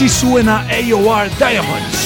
Así suena AOR Diamonds.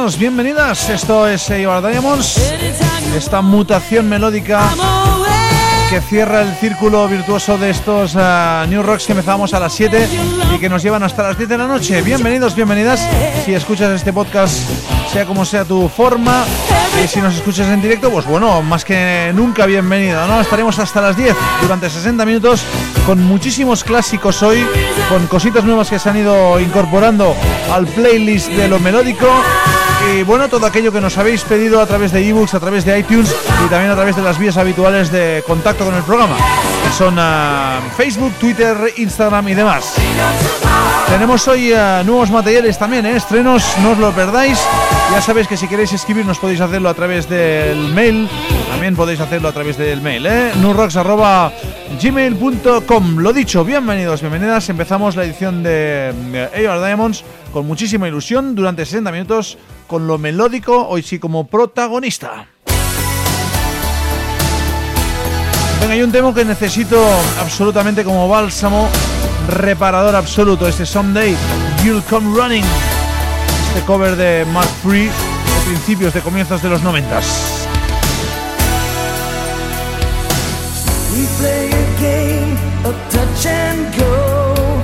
Bienvenidos, bienvenidas. Esto es Ibar Diamonds. Esta mutación melódica que cierra el círculo virtuoso de estos uh, New Rocks que empezamos a las 7 y que nos llevan hasta las 10 de la noche. Bienvenidos, bienvenidas. Si escuchas este podcast, sea como sea tu forma, y si nos escuchas en directo, pues bueno, más que nunca bienvenido, ¿no? Estaremos hasta las 10 durante 60 minutos con muchísimos clásicos hoy, con cositas nuevas que se han ido incorporando al playlist de lo melódico y bueno, todo aquello que nos habéis pedido a través de ebooks, a través de iTunes y también a través de las vías habituales de contacto con el programa, son uh, Facebook, Twitter, Instagram y demás. Tenemos hoy uh, nuevos materiales también, ¿eh? estrenos, no os lo perdáis. Ya sabéis que si queréis escribirnos podéis hacerlo a través del mail, también podéis hacerlo a través del mail, ¿eh? Lo dicho, bienvenidos, bienvenidas. Empezamos la edición de AR Diamonds con muchísima ilusión durante 60 minutos con lo melódico, hoy sí como protagonista. Venga, hay un tema que necesito absolutamente como bálsamo, reparador absoluto, este Someday You'll Come Running, este cover de Mark Free de principios, de comienzos de los noventas. We play a game of touch and go.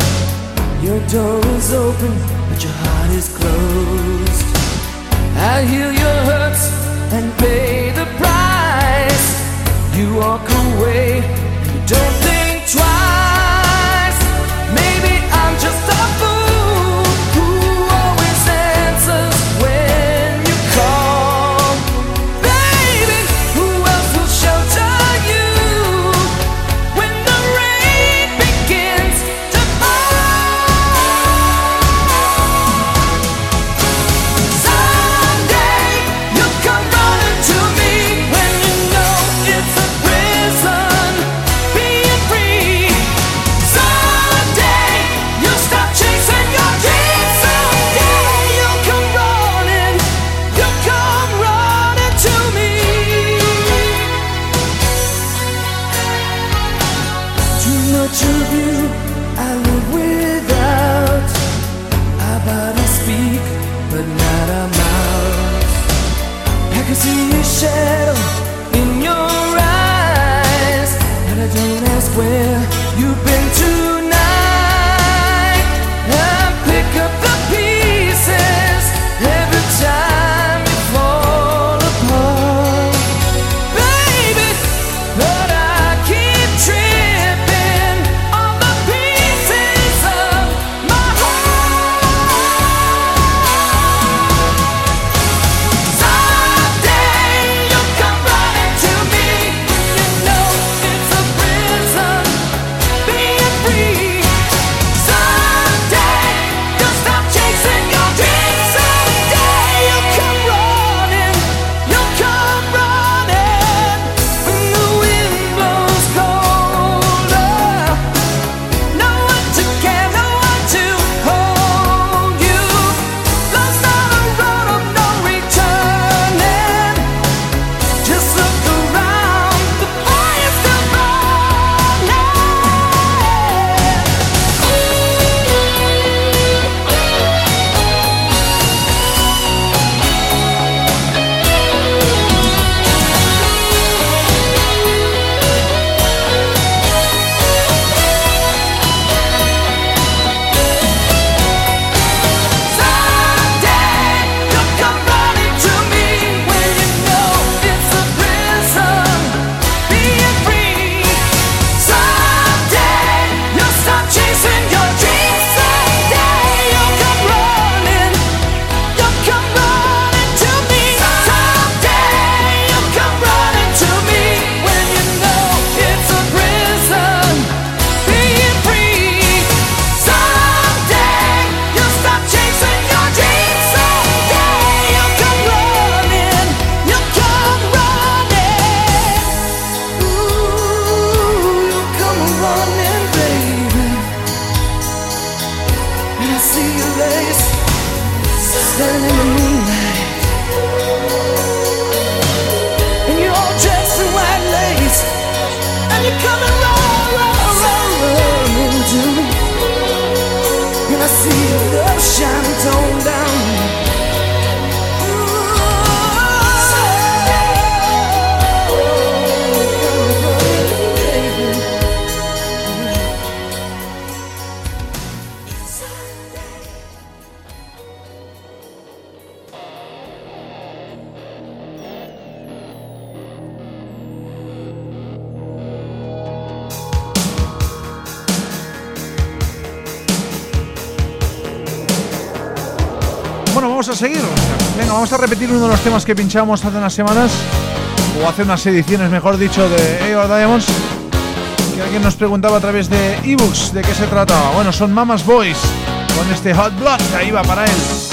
Your door is open, but your heart is closed. I heal your hurts and pay the price. You walk away, you don't think twice. Seguir. Venga, vamos a repetir uno de los temas que pinchamos hace unas semanas, o hace unas ediciones, mejor dicho, de AOR Diamonds. Que alguien nos preguntaba a través de ebooks de qué se trataba. Bueno, son Mama's Boys con este Hot Blood que ahí va para él.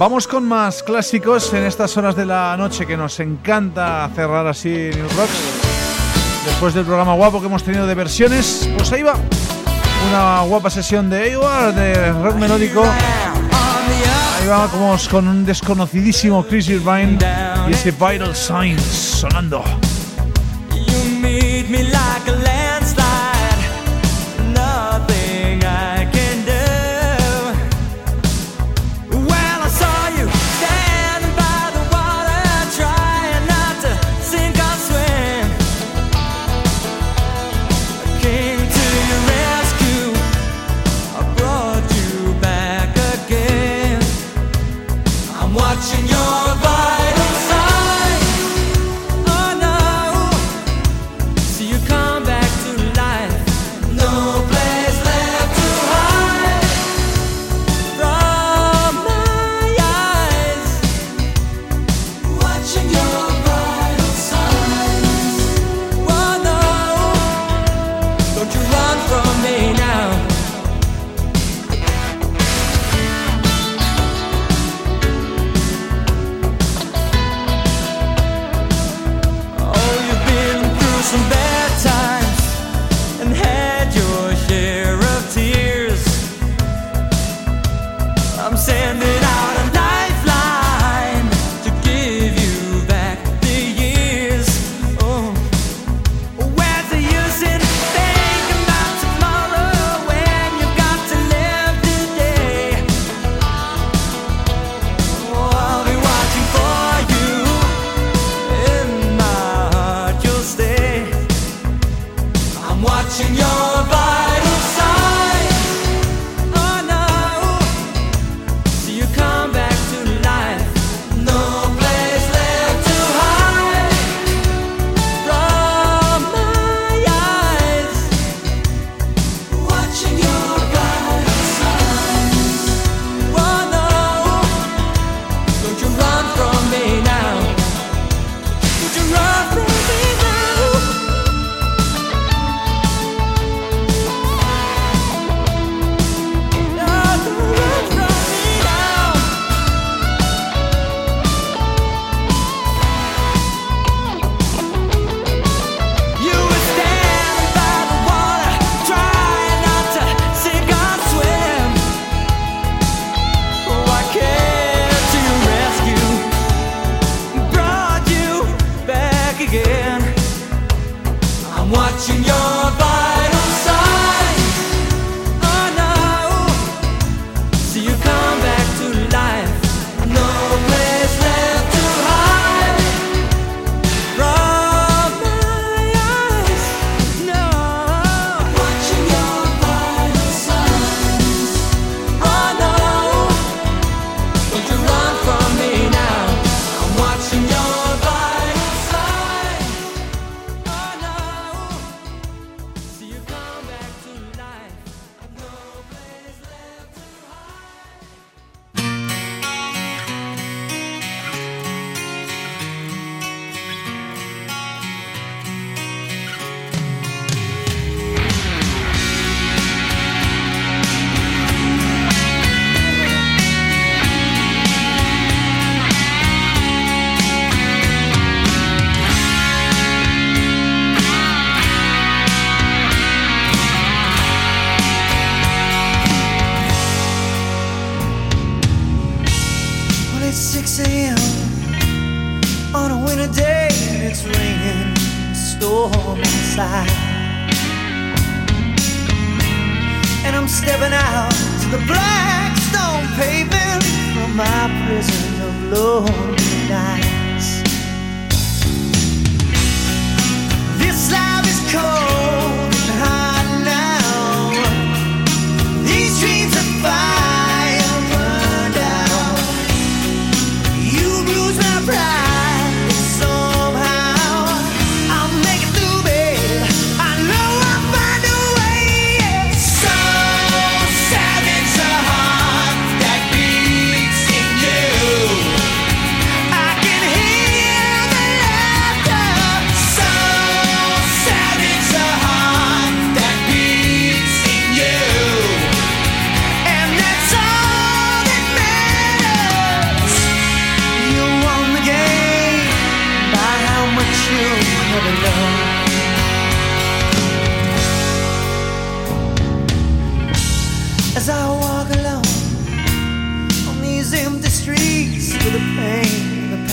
Vamos con más clásicos en estas horas de la noche que nos encanta cerrar así New Rocks. Después del programa guapo que hemos tenido de versiones, pues ahí va. Una guapa sesión de AOR, de rock melódico. Ahí vamos con un desconocidísimo Chris Irvine y ese Vital Signs sonando.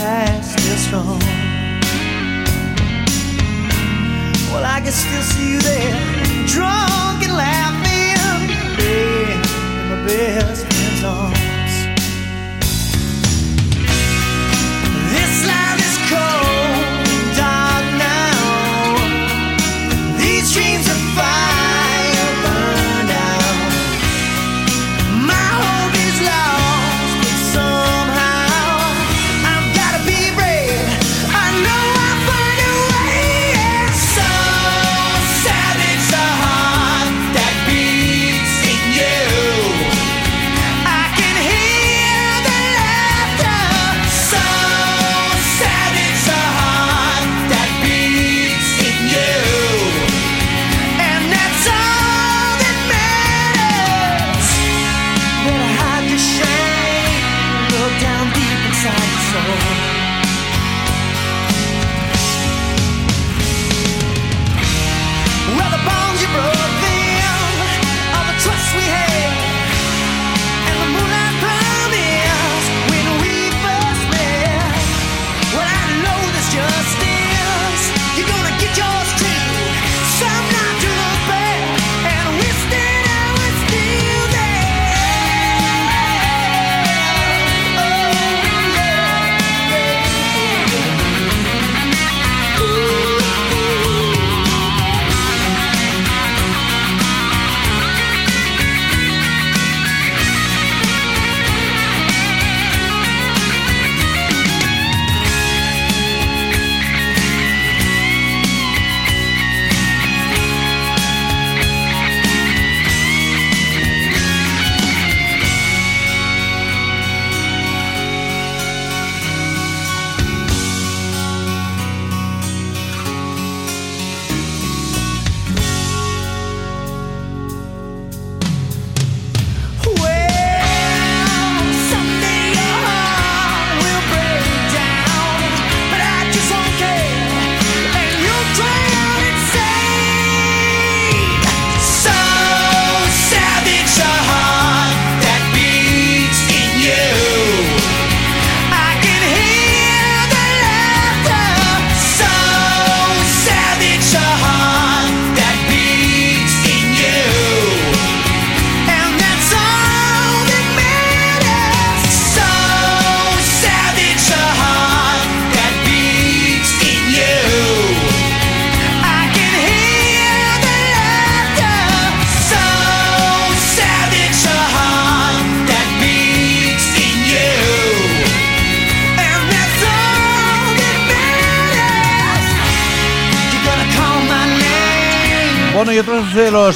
I still strong? Well, I can still see you there, drunk and laughing, yeah, in my best friend's arms.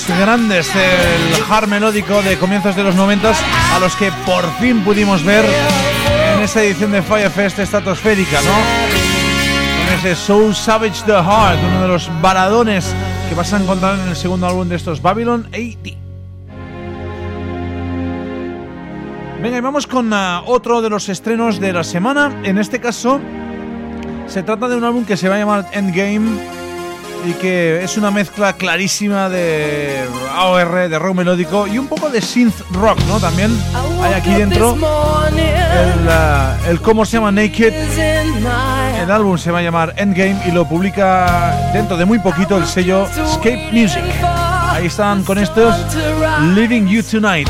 Los grandes del hard melódico de comienzos de los 90 a los que por fin pudimos ver en esa edición de Firefest estratosférica, ¿no? Con ese Soul Savage the Heart, uno de los baladones que vas a encontrar en el segundo álbum de estos, Babylon 80. Venga, y vamos con uh, otro de los estrenos de la semana. En este caso, se trata de un álbum que se va a llamar Endgame y que es una mezcla clarísima de AOR, de rock melódico y un poco de synth rock, ¿no? También hay aquí dentro el, uh, el cómo se llama Naked. El álbum se va a llamar Endgame y lo publica dentro de muy poquito el sello Escape Music. Ahí están con estos Living You Tonight.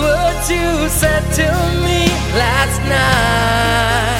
Words you said to me last night.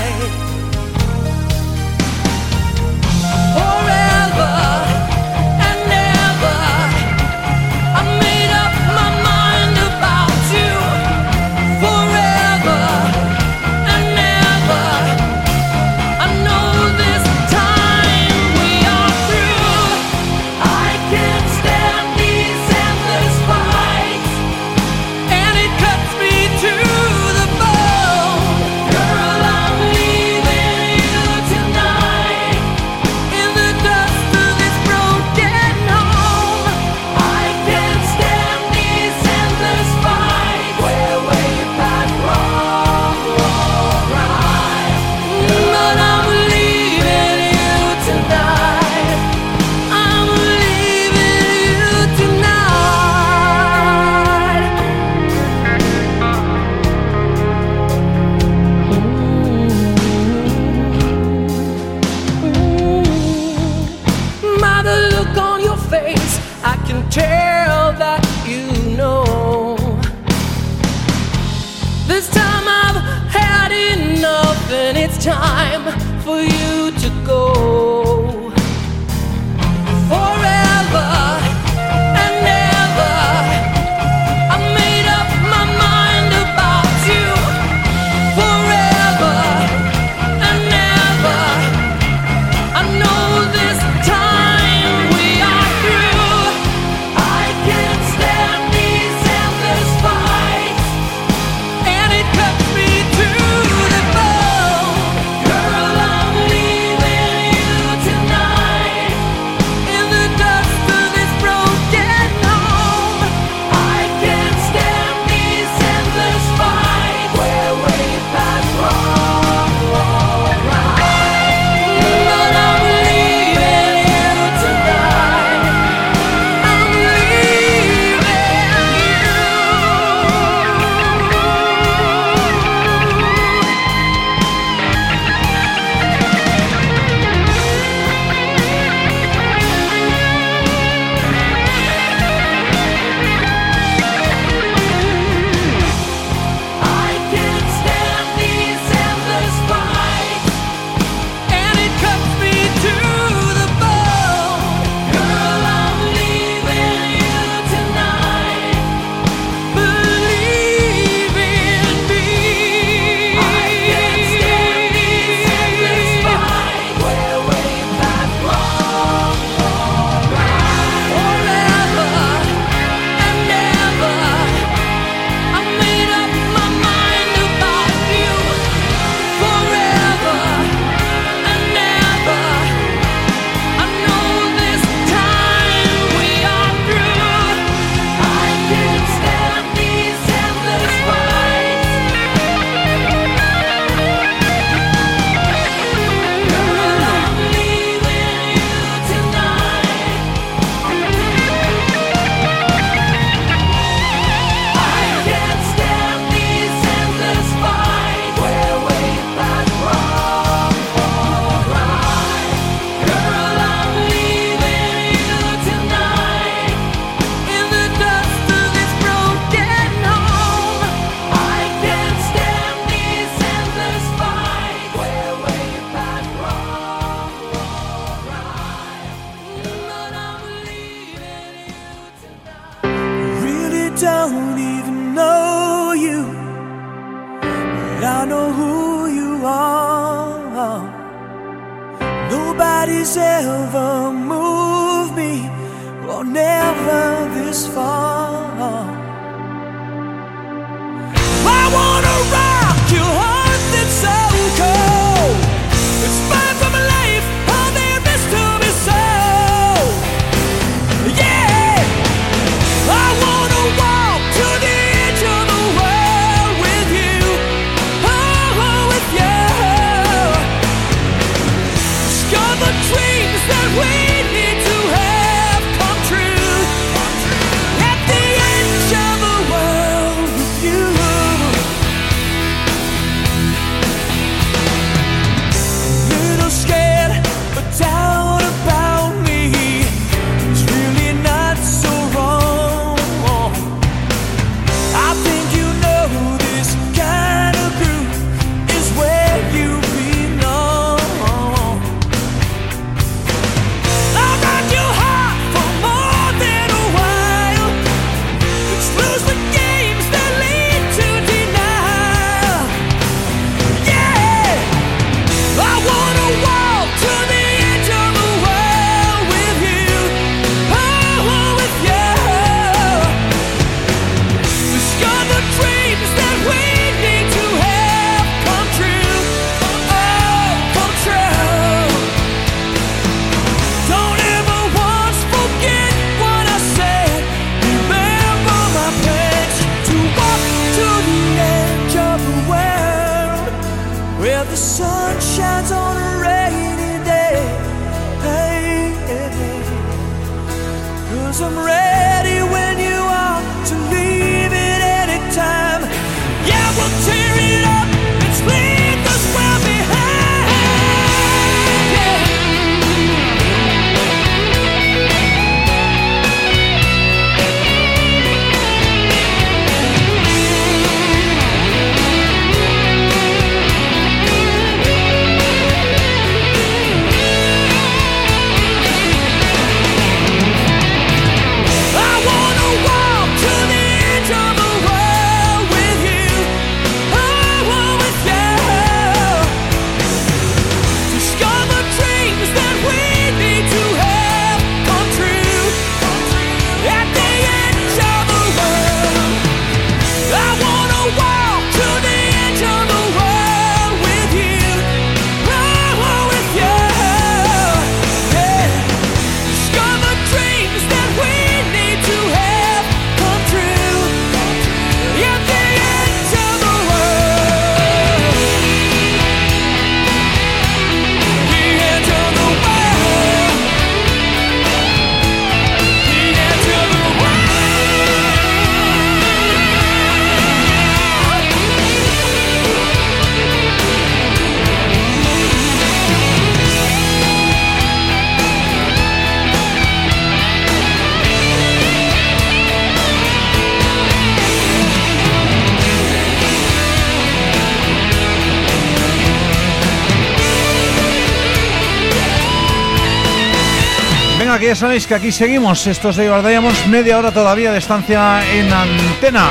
Que ya sabéis que aquí seguimos. Estos de Diamonds, media hora todavía de estancia en antena.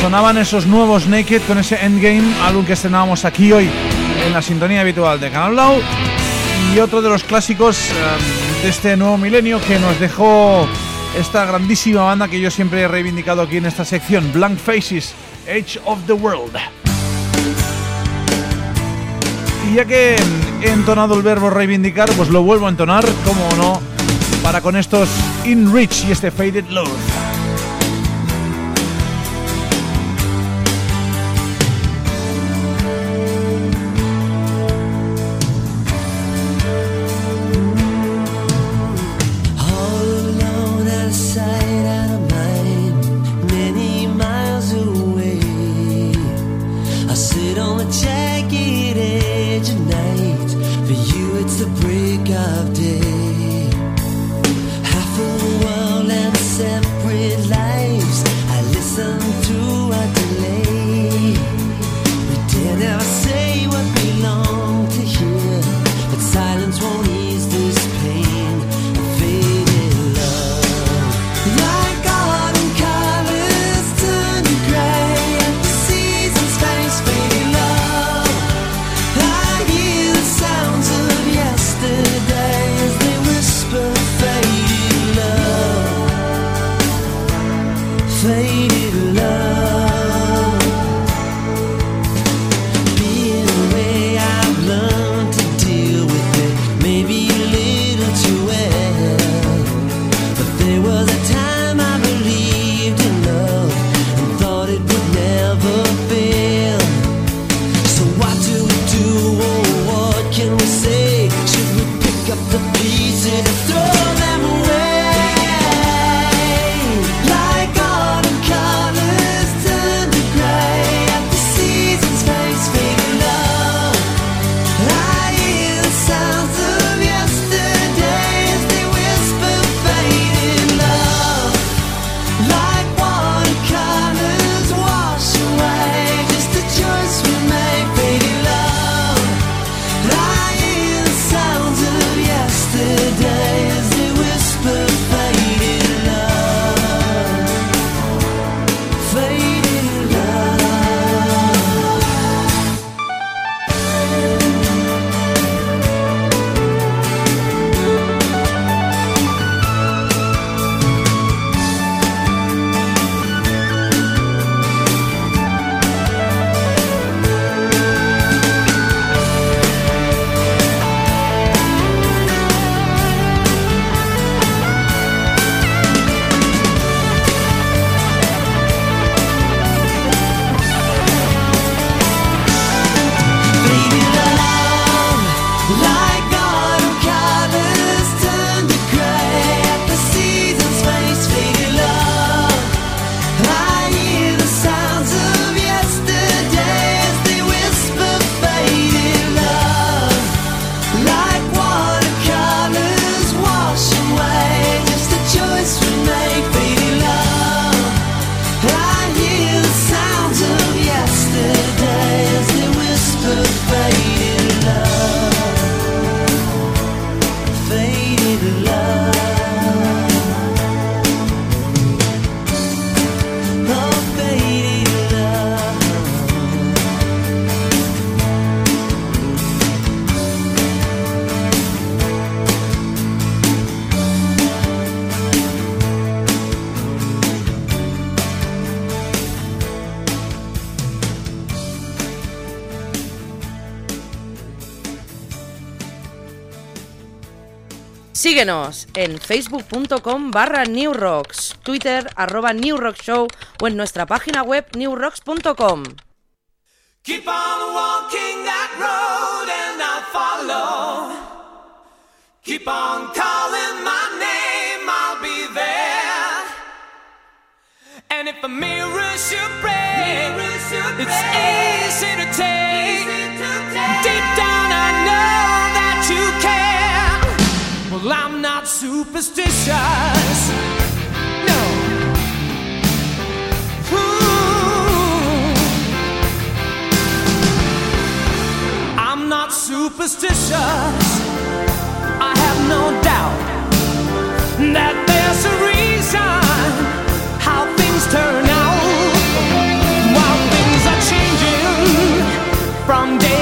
Sonaban esos nuevos Naked con ese Endgame, álbum que estrenábamos aquí hoy en la sintonía habitual de Canal Blau. Y otro de los clásicos eh, de este nuevo milenio que nos dejó esta grandísima banda que yo siempre he reivindicado aquí en esta sección, Blank Faces, Age of the World. Ya que he entonado el verbo reivindicar, pues lo vuelvo a entonar, como no, para con estos In Rich y este Faded Love. Síguenos en facebook.com barra newrocks, twitter arroba newrockshow o en nuestra página web newrocks.com. Keep on walking that road and I'll follow. Keep on calling my name, I'll be there. And if a mirror should break, it's easy to take. Deep down I know that you care. Well, I'm not superstitious. No. Ooh. I'm not superstitious. I have no doubt that there's a reason how things turn out. While things are changing from day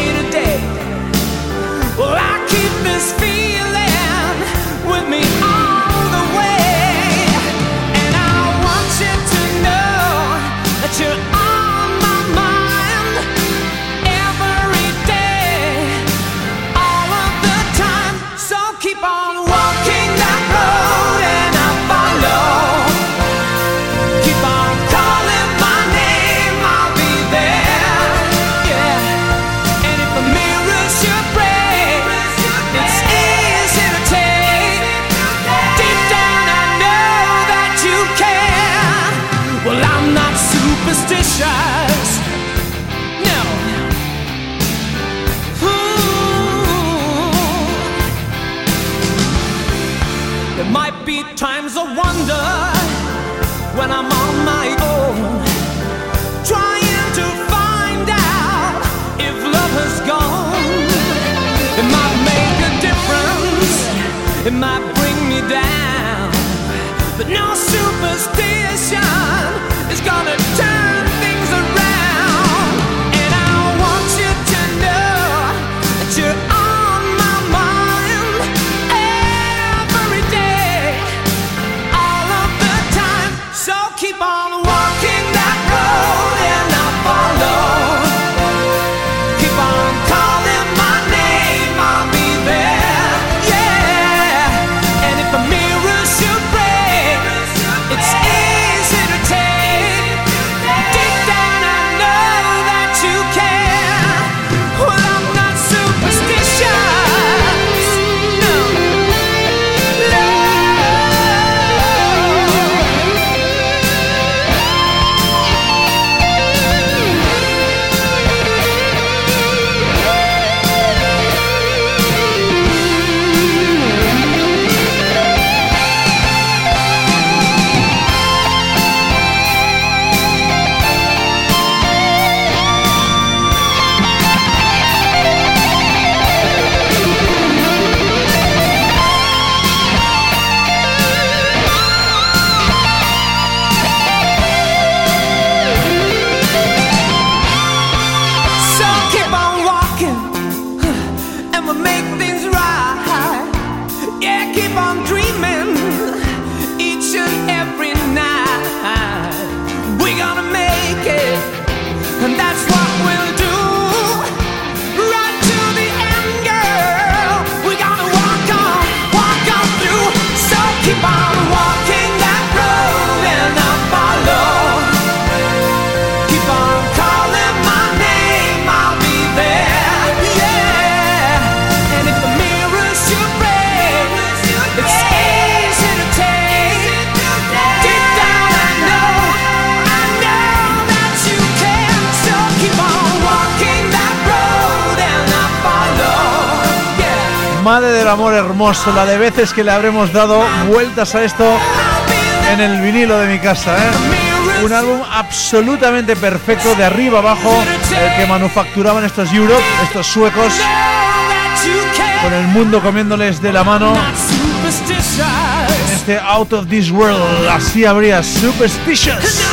la de veces que le habremos dado vueltas a esto en el vinilo de mi casa. ¿eh? Un álbum absolutamente perfecto de arriba abajo, el que manufacturaban estos Europe, estos suecos, con el mundo comiéndoles de la mano. En este Out of This World, así habría Superstitious.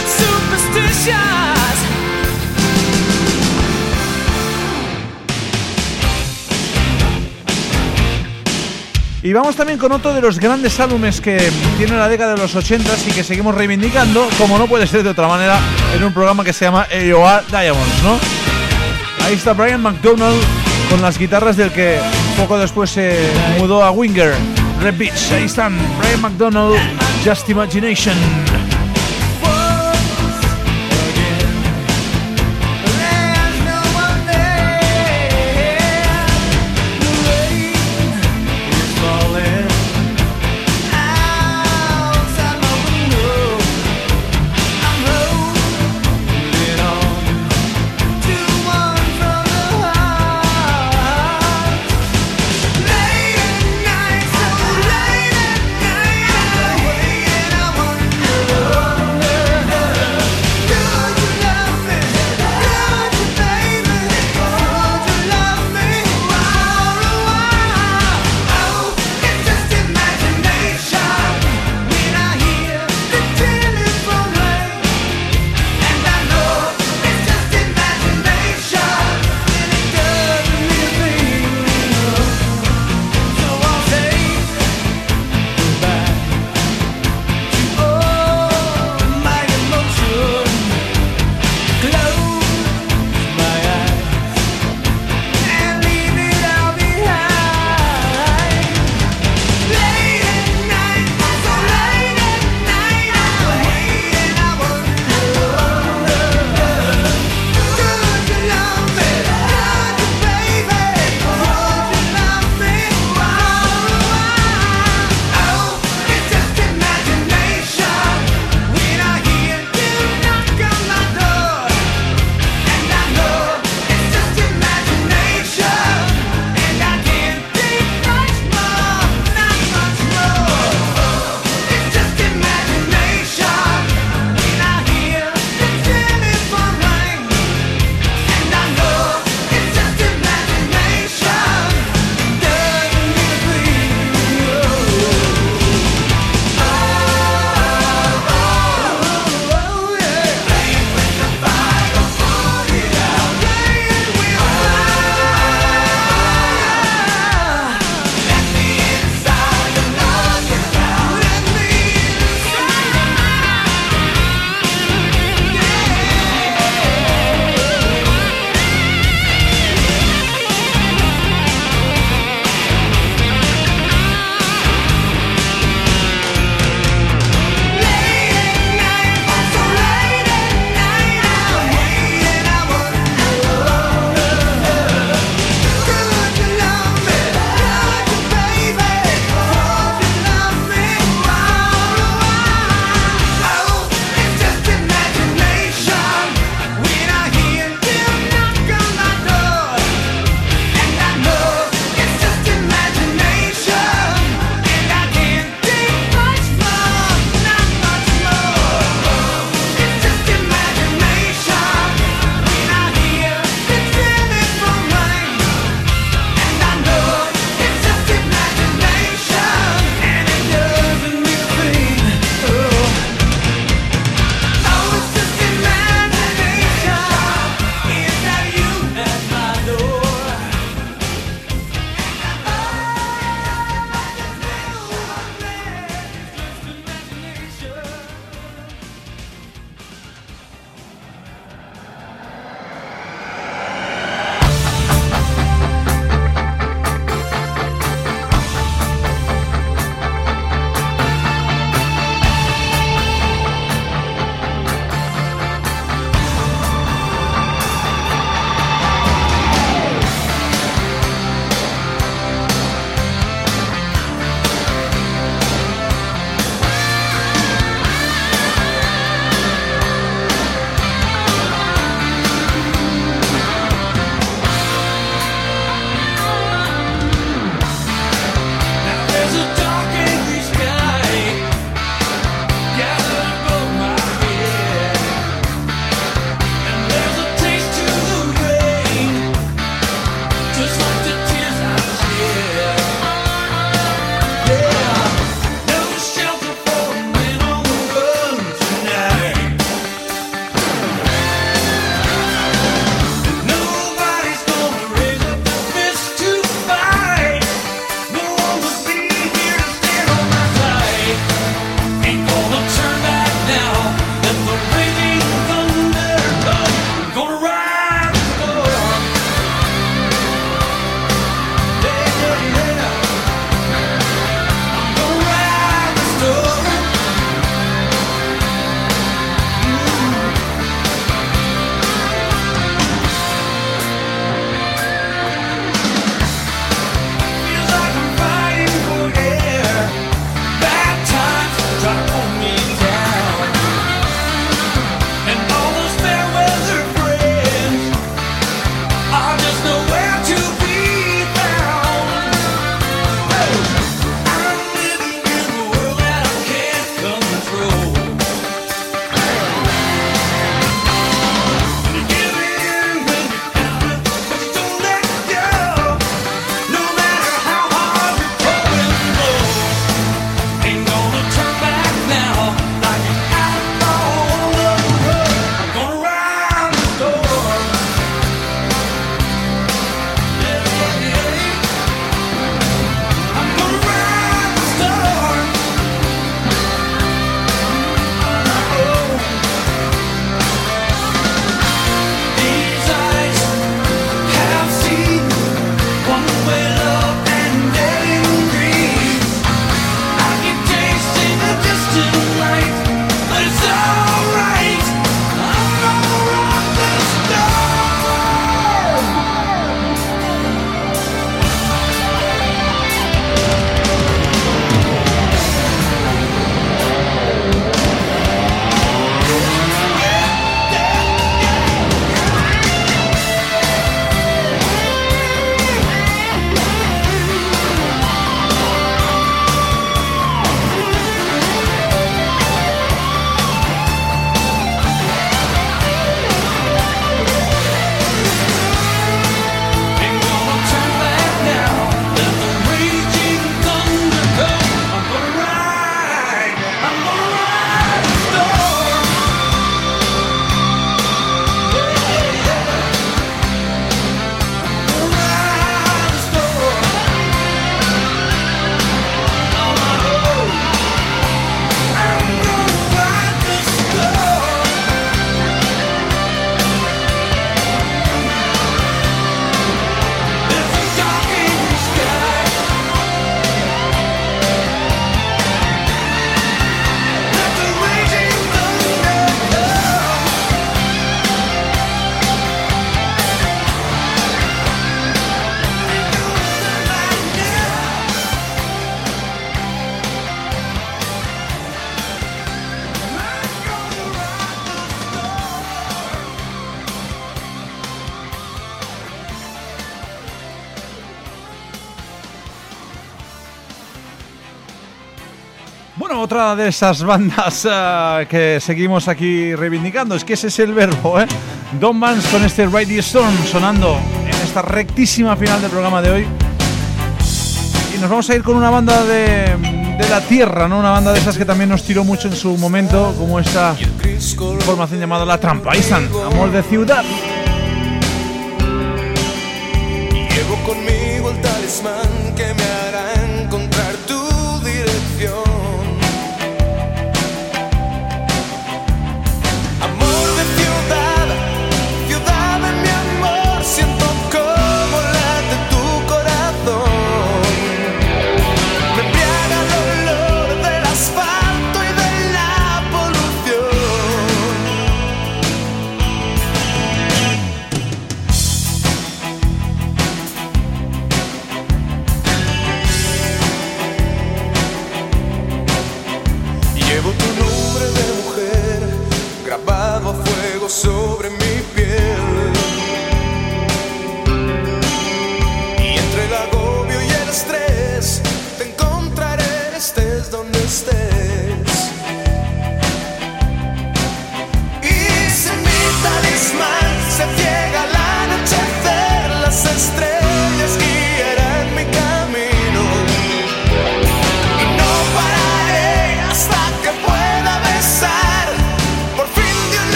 Y vamos también con otro de los grandes álbumes que tiene la década de los 80 y que seguimos reivindicando, como no puede ser de otra manera, en un programa que se llama AOR Diamonds, ¿no? Ahí está Brian McDonald con las guitarras del que poco después se mudó a Winger, Red Beach. Ahí están Brian McDonald, Just Imagination. De esas bandas uh, que seguimos aquí reivindicando, es que ese es el verbo, ¿eh? Don Vance con este Radio Storm sonando en esta rectísima final del programa de hoy. Y nos vamos a ir con una banda de, de la tierra, ¿no? Una banda de esas que también nos tiró mucho en su momento, como esta formación llamada La Trampa. Isan, Amor de Ciudad. Llevo conmigo el talismán que me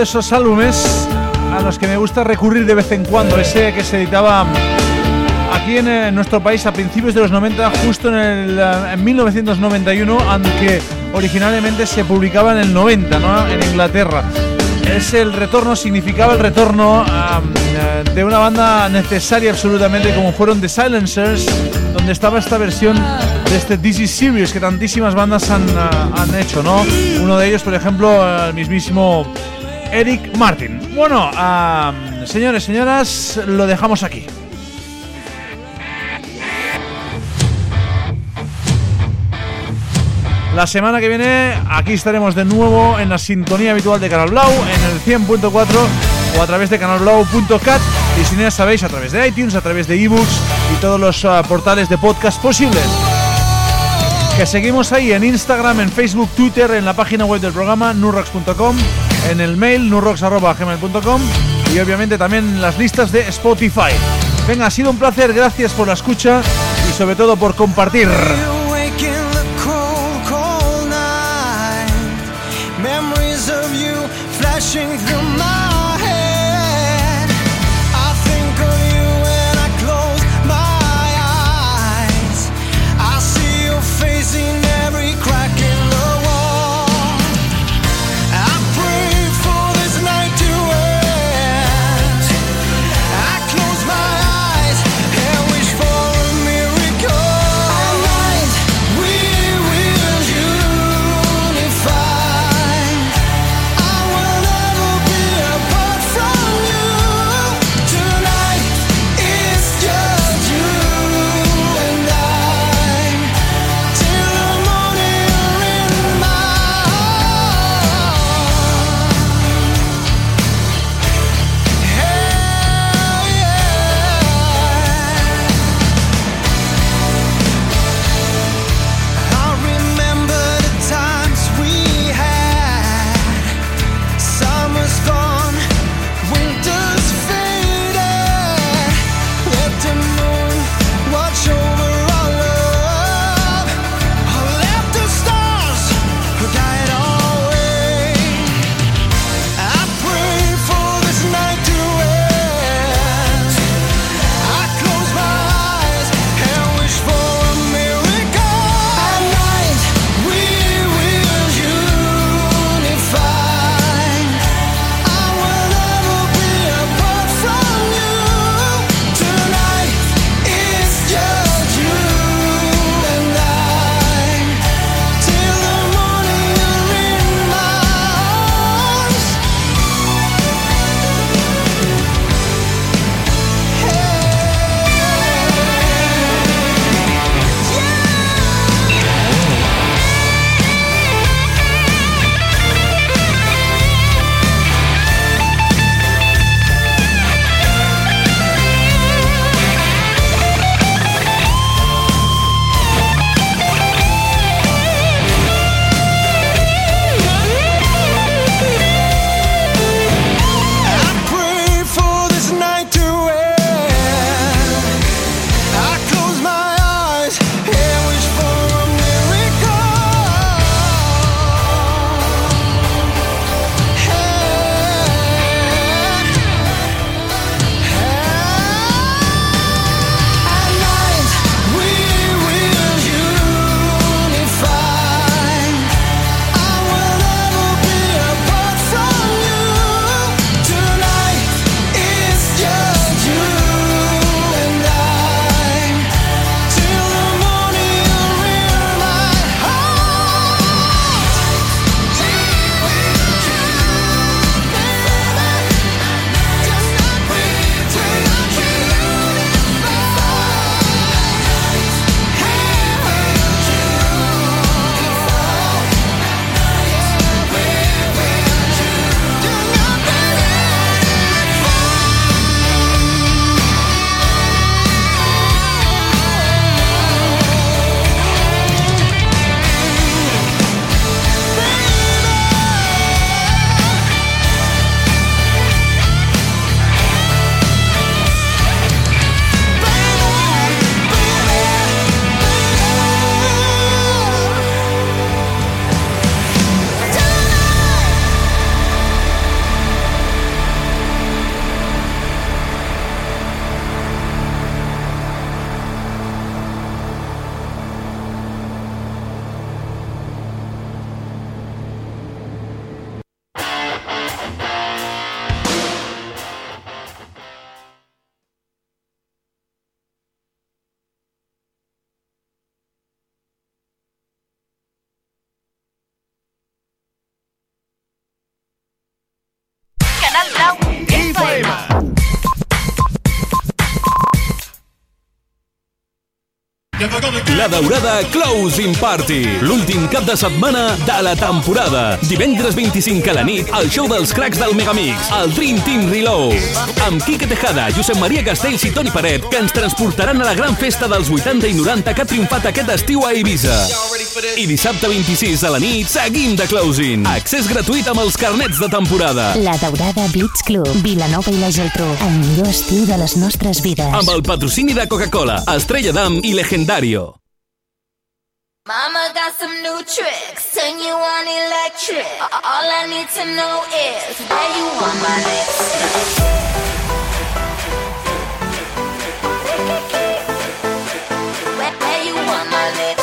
de esos álbumes a los que me gusta recurrir de vez en cuando, ese que se editaba aquí en, nuestro país a principios de los 90, justo en, el, en 1991, aunque originalmente se publicaba en el 90, ¿no? en Inglaterra. Es el retorno, significaba el retorno de una banda necesaria absolutamente como fueron The Silencers, donde estaba esta versión de este DC Series que tantísimas bandas han, han hecho, ¿no? Uno de ellos, por ejemplo, el mismísimo Eric Martin. Bueno, señores, señoras, lo dejamos aquí. La semana que viene aquí estaremos de nuevo en la sintonía habitual de Canal Blau, en el 100.4 o a través de canalblau.cat y si no ya sabéis a través de iTunes, a través de ebooks y todos los uh, portales de podcast posibles. Que seguimos ahí en Instagram, en Facebook, Twitter, en la página web del programa nurrox.com en el mail nurrox.gmail.com y obviamente también en las listas de Spotify. Venga, ha sido un placer, gracias por la escucha y sobre todo por compartir. La Daurada Closing Party. L'últim cap de setmana de la temporada. Divendres 25 a la nit, el show dels cracs del Megamix, el Dream Team Reload. Amb Quique Tejada, Josep Maria Castells i Toni Paret, que ens transportaran a la gran festa dels 80 i 90 que ha triomfat aquest estiu a Eivissa. I dissabte 26 a la nit, seguim de Closing. Accés gratuït amb els carnets de temporada. La Daurada Beach Club, Vilanova i la Geltrú. El millor estiu de les nostres vides. Amb el patrocini de Coca-Cola, Estrella d'Am i Legendario. Mama got some new tricks, turn you on electric. All I need to know is where you want my lips. Where you want my lips?